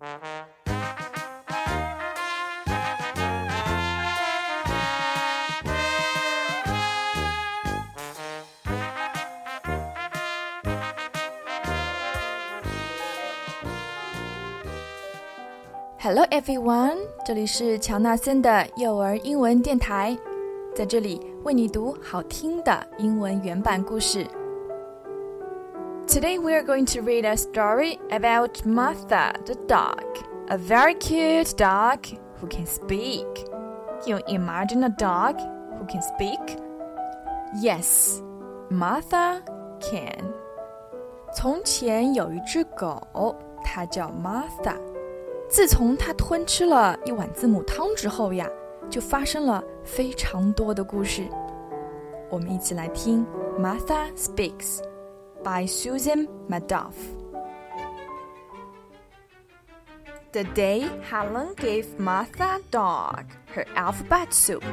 Hello everyone，这里是乔纳森的幼儿英文电台，在这里为你读好听的英文原版故事。Today we are going to read a story about Martha the dog, a very cute dog who can speak. Can you imagine a dog who can speak? Yes, Martha can. 从前有一只狗，它叫 Martha。自从它吞吃了一碗字母汤之后呀，就发生了非常多的故事。我们一起来听《Martha Speaks》 by Susan Meddaugh. The day Helen gave Martha Dog her alphabet soup.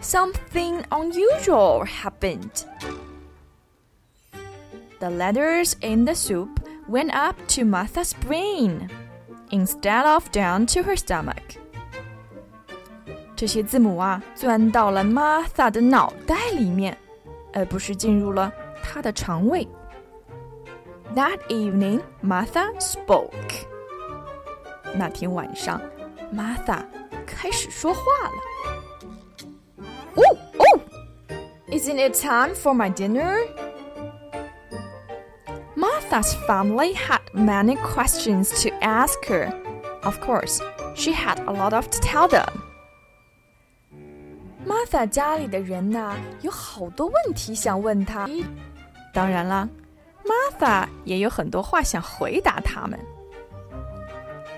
Something unusual happened. The letters in the soup went up to Martha's brain instead of down to her stomach. 这些字母啊，钻到了 Martha 的脑袋里面，而不是进入了她的肠胃。That evening, Martha spoke. 那天晚上，Martha 开始说话了。Oh, oh! Isn't it time for my dinner? Martha's family had many questions to ask her. Of course, she had a lot of to tell them. Martha 家里的人呐，有好多问题想问她。 当然啦，Martha 也有很多话想回答他们。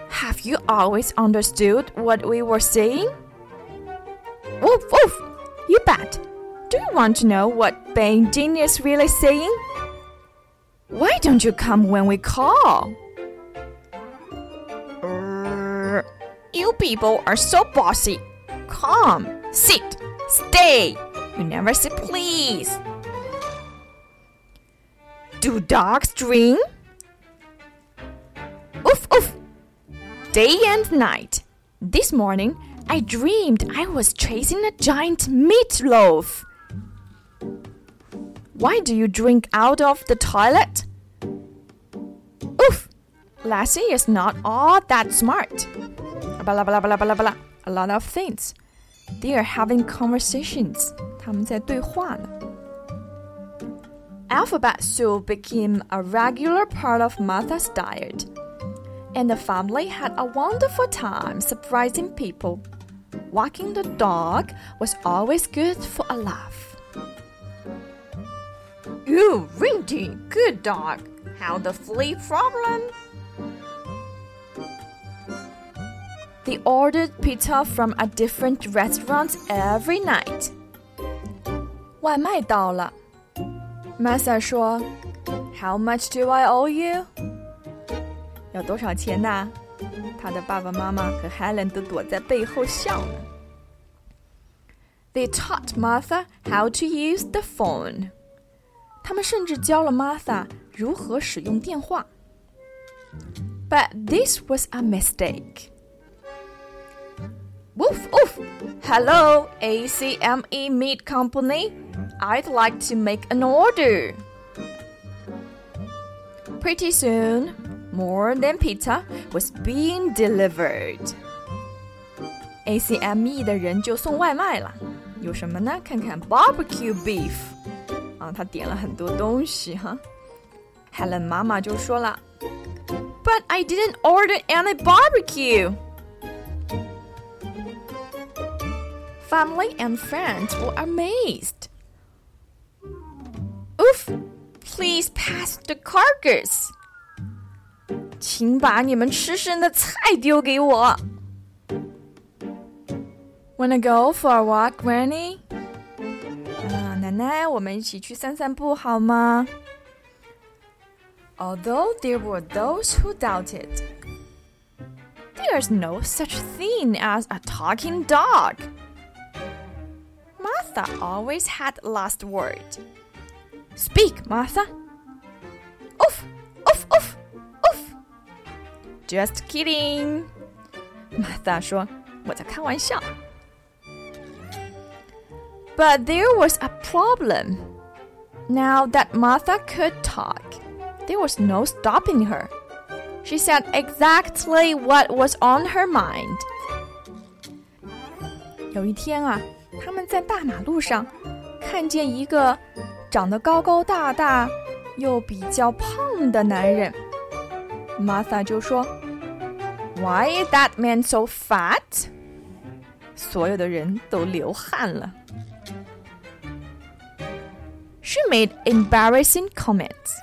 Have you always understood what we were saying? Woof woof! You bet. Do you want to know what Benjamin is really saying? Why don't you come when we call? Uh, you people are so bossy. Come, sit, stay. You never say please. Do dogs dream? Oof, oof. Day and night. This morning, I dreamed I was chasing a giant meatloaf. Why do you drink out of the toilet? Oof! Lassie is not all that smart. Blah, blah, blah, blah, blah, A lot of things. They are having conversations. 他们在对话呢。 Alphabet soup became a regular part of Martha's diet, and the family had a wonderful time surprising people. Walking the dog was always good for a laugh. You really good dog. How the flea problem? They ordered pizza from a different restaurant every night. 外卖到了 ，Masa 说：“How much do I owe you？” 要多少钱呐？他的爸爸妈妈和 Helen 都躲在背后笑呢。They taught Martha how to use the phone. 他们甚至教了 Martha 如何使用电话。But this was a mistake. Woof woof! Hello, ACME Meat Company. I'd like to make an order. Pretty soon, more than pizza was being delivered. ACME 的人就送外卖了，有什么呢？看看 barbecue beef。啊，他点了很多东西哈。Helen 妈妈就说了，But I didn't order any barbecue. Family and friends were amazed. Oof! Please pass the carcass. 请把你们吃剩的菜丢给我。Wanna go for a walk, Granny? 奶奶，我们一起去散散步好吗？Although there were those who doubted, there's no such thing as a talking dog. Martha always had last word. Speak, Martha. Oof, oof, oof, oof. Just kidding. Martha 说：“我在开玩笑。” But there was a problem. Now that Martha could talk, there was no stopping her. She said exactly what was on her mind. 有一天啊，他们在大马路上看见一个 长得高高大大又比较胖的男人。Martha 就说：“Why is that man so fat？” 所有的人都流汗了。She made embarrassing comments.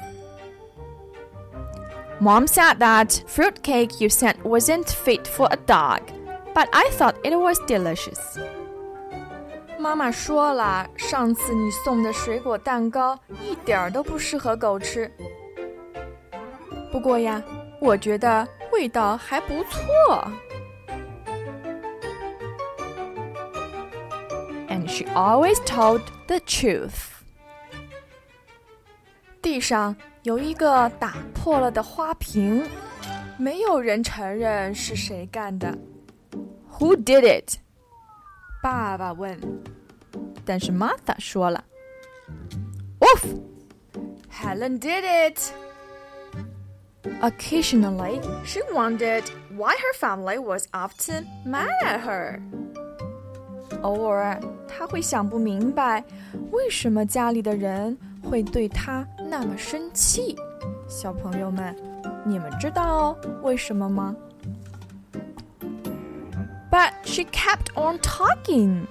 Mom said that fruitcake you sent wasn't fit for a dog, but I thought it was delicious. 妈妈说了，上次你送的水果蛋糕一点儿都不适合狗吃。不过呀，我觉得味道还不错。And she always told the truth. 地上有一个打破了的花瓶，没有人承认是谁干的。Who did it？爸爸问。但是 Martha 说了：“Oof，Helen did it。” Occasionally, she wondered why her family was often mad at her. 偶尔，她会想不明白，为什么家里的人会对她那么生气。小朋友们，你们知道为什么吗 ？But she kept on talking.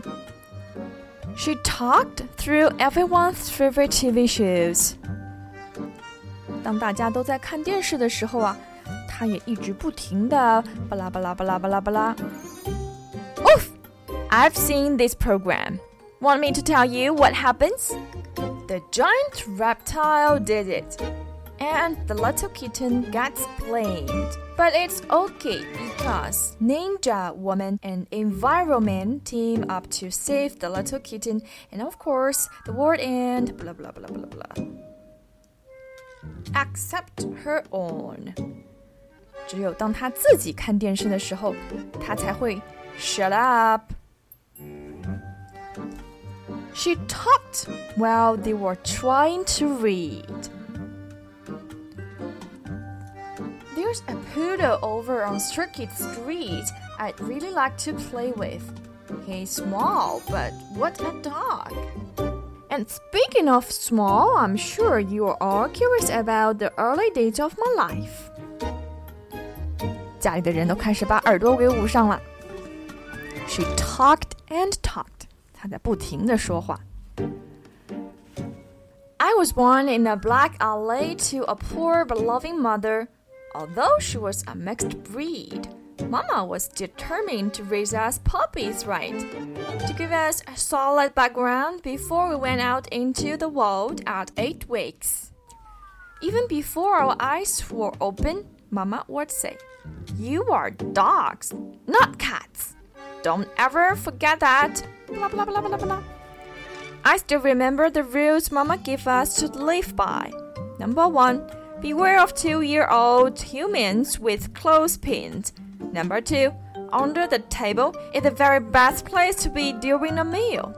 She talked through everyone's favorite TV shows. 当大家都在看电视的时候啊，她也一直不停的巴拉巴拉巴拉巴拉巴拉。Oof! I've seen this program. Want me to tell you what happens? The giant reptile did it, and the little kitten gets blamed. But it's okay because Ninja Woman and Environment team up to save the little kitten, and of course, the world and blah blah blah blah blah. Except her own. 只有当她自己看电视的时候，她才会 shut up。she talked while they were trying to read. There's a poodle over on Circuit Street I'd really like to play with. He's small, but what a dog! And speaking of small, I'm sure you are all curious about the early days of my life. 家里的人都开始把耳朵给捂上了。She talked and talked. 他在不停的说话。I was born in a black alley to a poor but loving mother. Although she was a mixed breed, Mama was determined to raise us puppies right, to give us a solid background before we went out into the world at eight weeks. Even before our eyes were open, Mama would say, You are dogs, not cats. Don't ever forget that. Blah, blah, blah, blah, blah. I still remember the rules Mama gave us to live by. Number one, beware of two year old humans with clothespins. Number two, under the table is the very best place to be during a meal.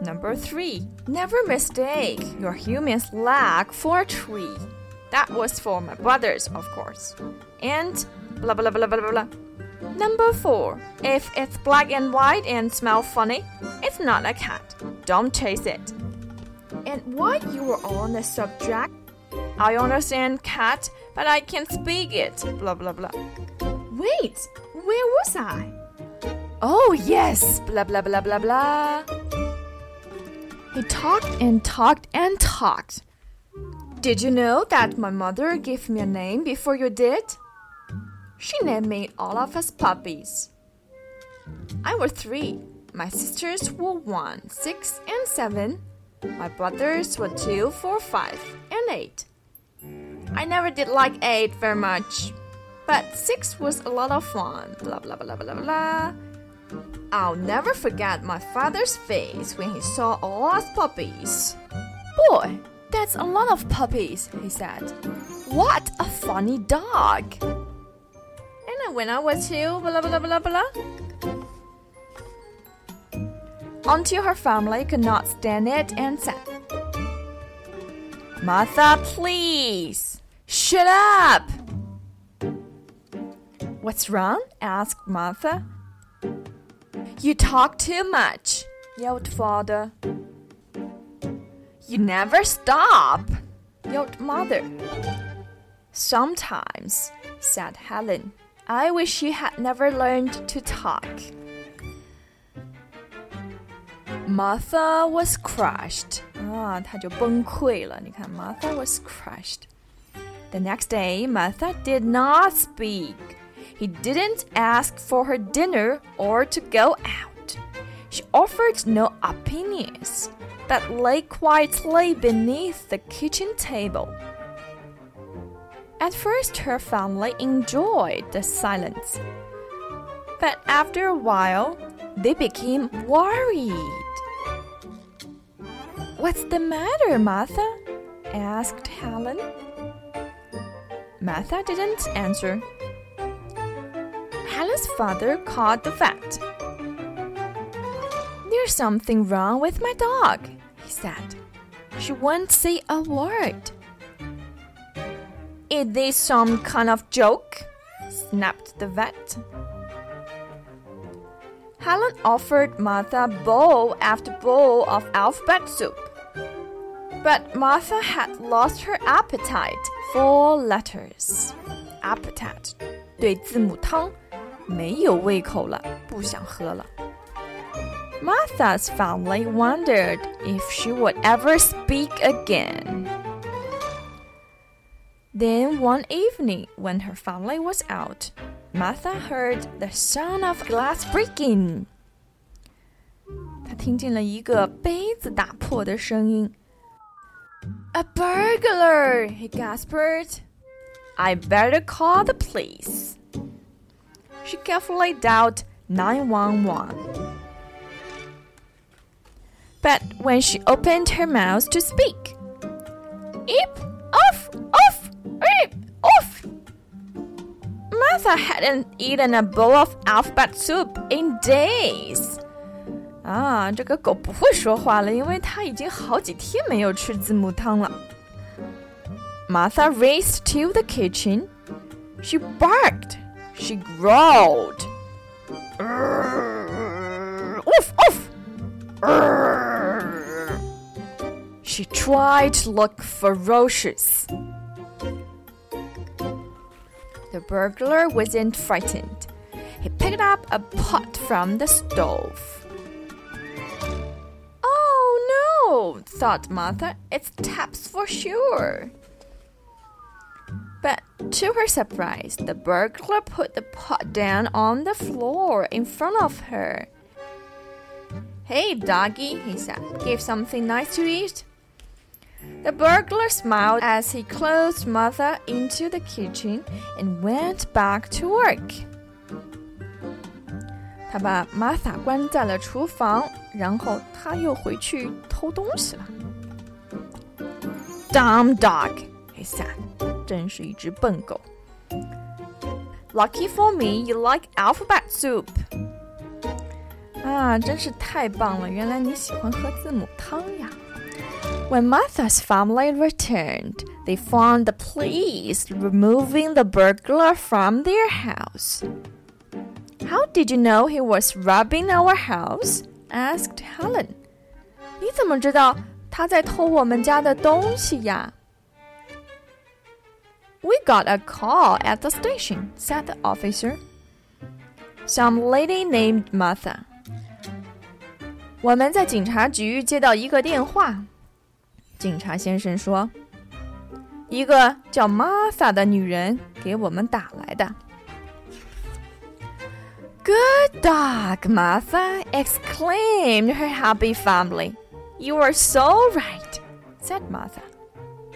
Number three, never mistake your human's leg for a tree. That was for my brothers, of course. And blah blah blah blah blah blah. Number 4. If it's black and white and smell funny, it's not a cat. Don't chase it. And while you were on the subject, I understand cat, but I can't speak it. Blah blah blah. Wait, where was I? Oh yes, blah blah blah blah blah. He talked and talked and talked. Did you know that my mother gave me a name before you did? She named me all of us puppies. I was three. My sisters were one, six, and seven. My brothers were two, four, five, and eight. I never did like eight very much, but six was a lot of fun. Blah blah blah blah blah. I'll never forget my father's face when he saw all us puppies. Boy, that's a lot of puppies, he said. What a funny dog! And when I was two, blah blah blah blah. Until her family could not stand it and said, Martha, please, shut up. What's wrong? asked Martha. You talk too much, yelled father. You never stop, yelled mother. Sometimes, said Helen, I wish you had never learned to talk. Martha was crushed. 啊，她就崩溃了。你看，Martha was crushed. The next day, Martha did not speak. He didn't ask for her dinner or to go out. She offered no opinions, but lay quietly beneath the kitchen table. At first, her family enjoyed the silence, but after a while, they became worried. What's the matter, Martha? asked Helen. Martha didn't answer. Helen's father called the vet. There's something wrong with my dog, he said. She won't say a word. Is this some kind of joke? snapped the vet. Helen offered Martha bowl after bowl of alphabet soup. But Martha had lost her appetite for letters. Appetite 对字母汤没有胃口了，不想喝了。Martha's family wondered if she would ever speak again. Then one evening, when her family was out, Martha heard the sound of glass breaking. 她听见了一个杯子打破的声音。 A burglar! he gasped. I better call the police she carefully dialed 911. But when she opened her mouth to speak, Eep, off, off, eep, off. Martha hadn't eaten a bowl of alphabet soup in days. 啊，这个狗不会说话了，因为它已经好几天没有吃字母汤了。Martha raced to the kitchen. She barked she growled. Oof, oof. She tried to look ferocious. The burglar wasn't frightened. He picked up a pot from the stove. Thought Martha. It's taps for sure. But to her surprise, the burglar put the pot down on the floor in front of her. Hey, doggy, he said, give something nice to eat. The burglar smiled as he closed Martha into the kitchen and went back to work. 他把 Martha 关在了厨房，然后他又回去偷东西了。Dumb dog, he said. 真是一只笨狗。Lucky for me, you like alphabet soup. 啊，真是太棒了！原来你喜欢喝字母汤呀。When Martha's family returned, they found the police removing the burglar from their house. How did you know he was robbing our house? asked Helen. 你怎么知道他在偷我们家的东西呀？we got a call at the station, said the officer. Some lady named Martha. 我们在警察局接到一个电话，警察先生说，一个叫 Martha 的女人给我们打来的。 Good dog, Martha! exclaimed her happy family. You are so right, said Martha.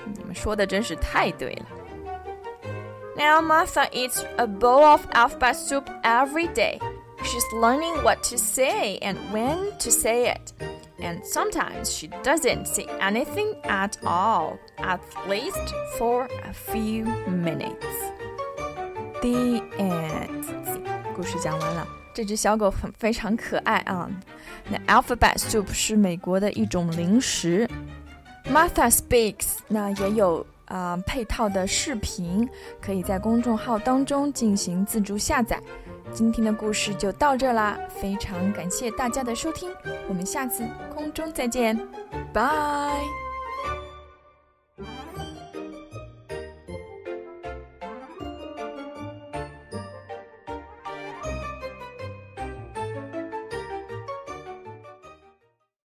你们说的真是太对了。now Martha eats a bowl of alphabet soup every day. She's learning what to say and when to say it. And sometimes she doesn't say anything at all, at least for a few minutes. The end， 故事讲完了。这只小狗很非常可爱啊。那 Alphabet Soup 是美国的一种零食。Martha Speaks，那也有啊配套的视频，可以在公众号当中进行自助下载。今天的故事就到这啦，非常感谢大家的收听，我们下次空中再见，拜。